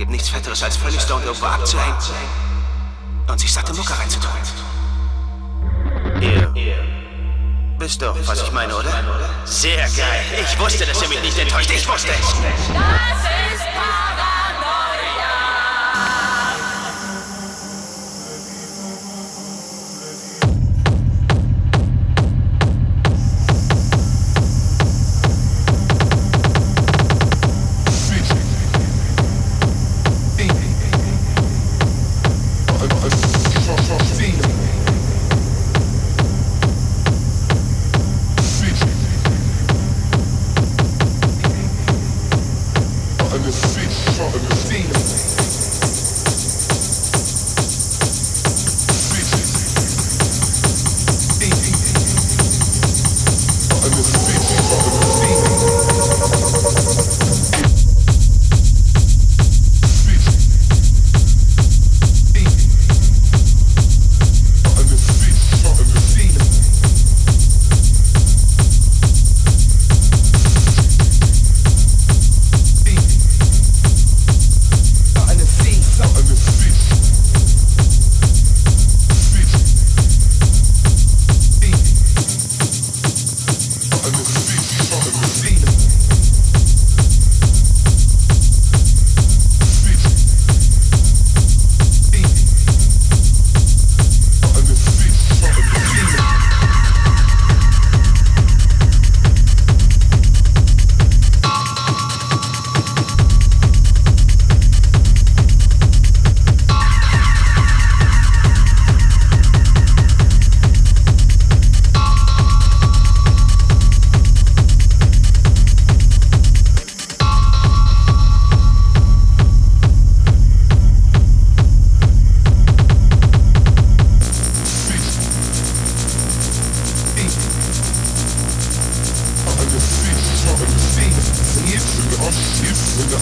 gibt nichts Fetteres, als völlig stoned irgendwo abzuhängen und sich satte Mucke reinzutun. Ihr wisst doch, was ich meine, oder? Sehr geil. Ich wusste, dass ihr mich nicht enttäuscht. Ich wusste es.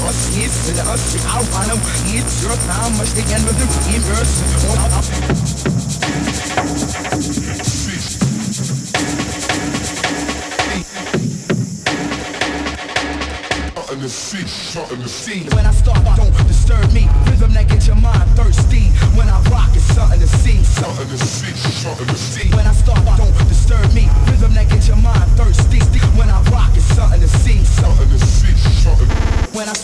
Cross geht's, lass sie auf einem Geht zurück, nach, möchte gern mit dem Universum. Und ab, that get your mind thirsty. When I rock, it's something to see, something to see, something. to see. When I start, don't disturb me. Rhythm that get your mind thirsty. When I rock, it's something to see, something to see, something. When I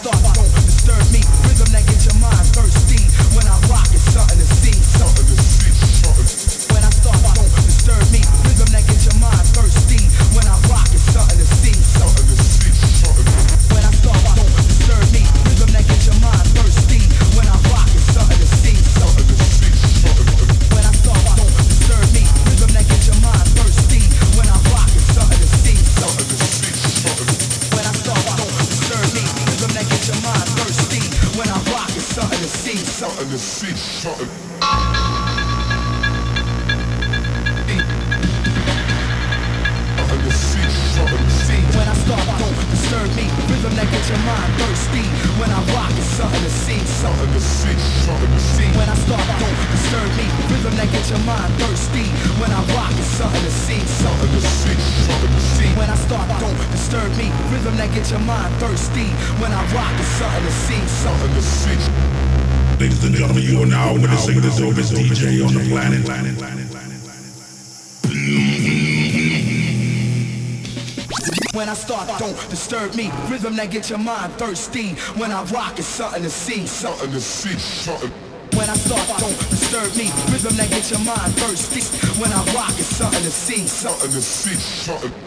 that get your mind thirsty. When I rock, it's something to see, something to see, something. When I start, don't disturb me. Rhythm that get your mind thirsty. When I rock, it's something to see, something to see, something.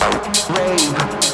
Rave.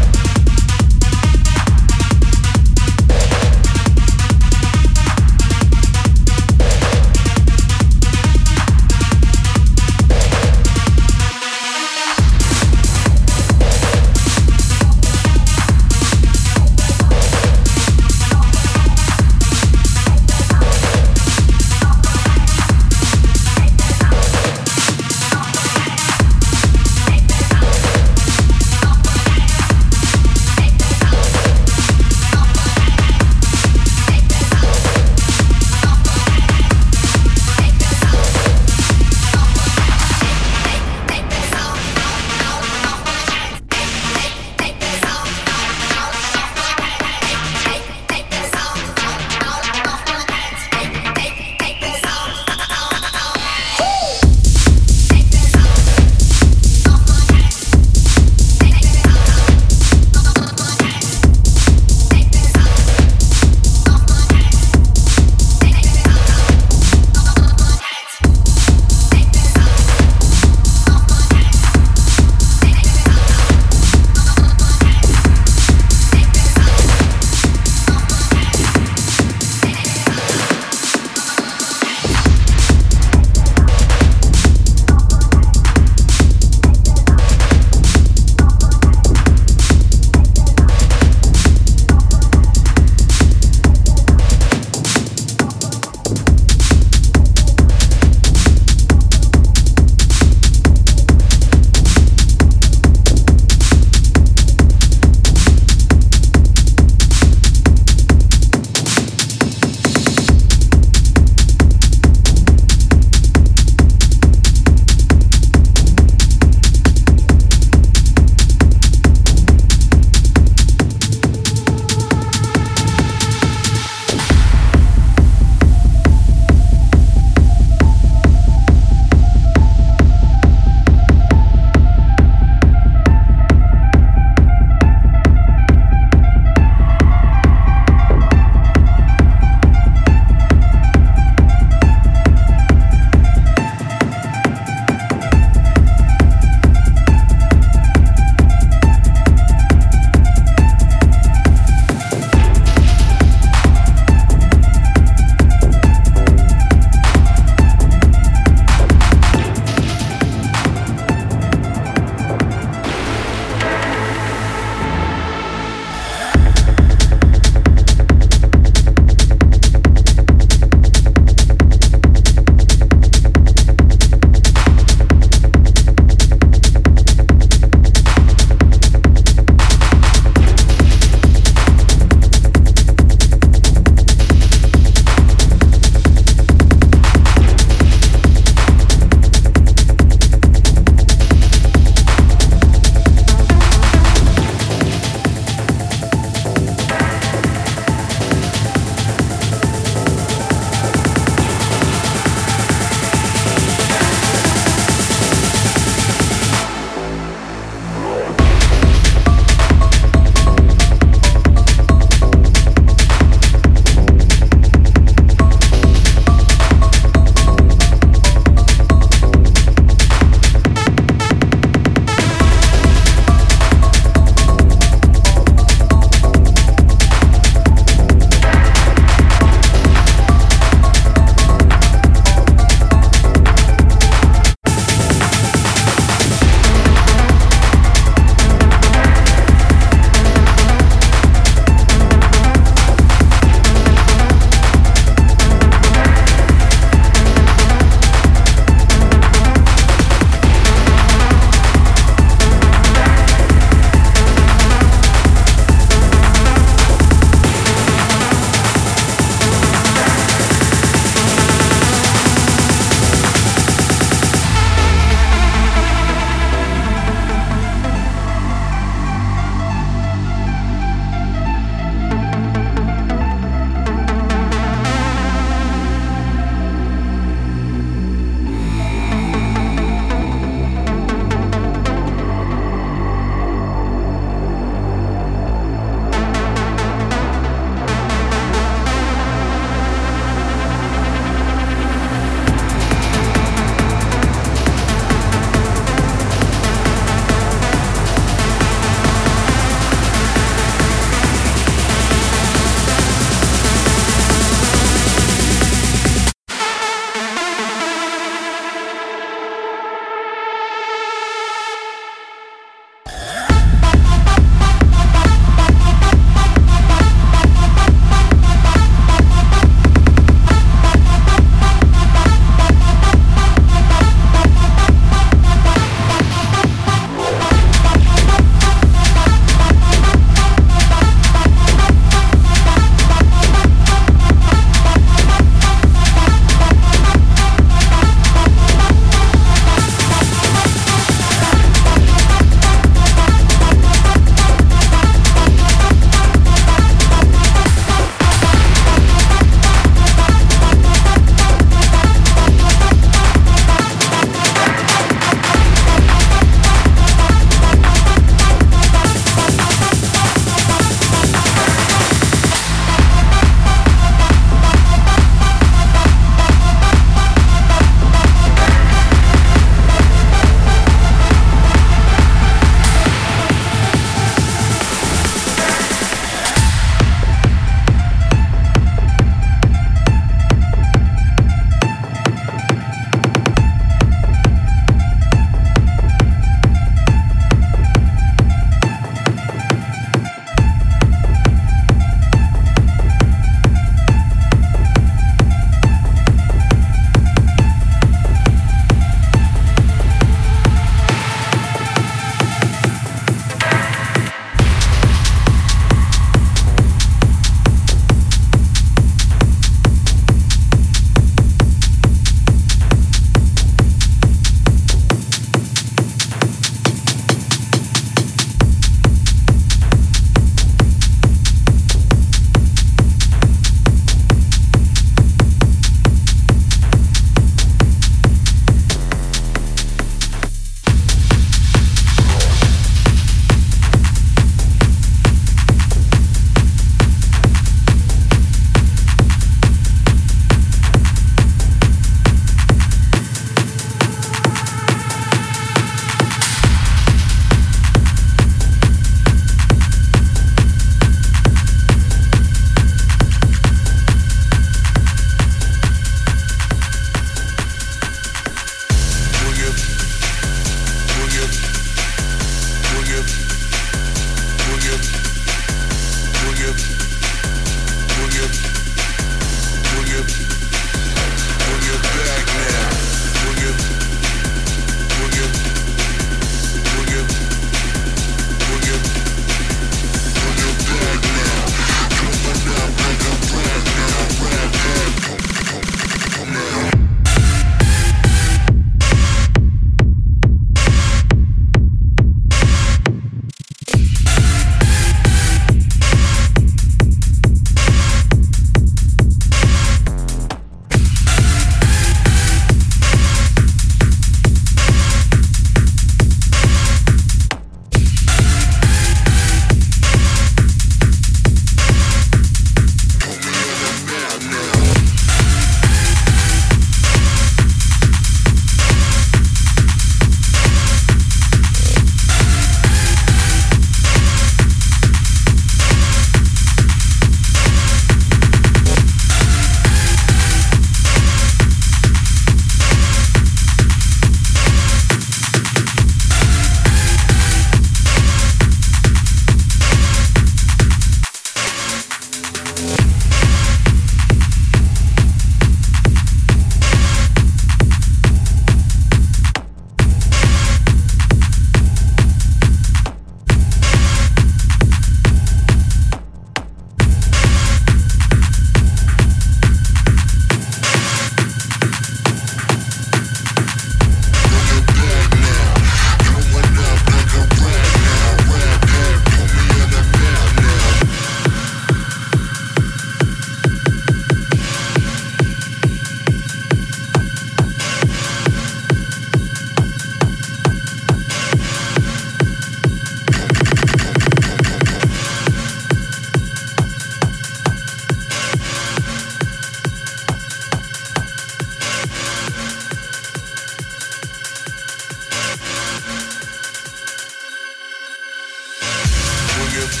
Boogie.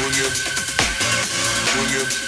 Boogie. Boogie.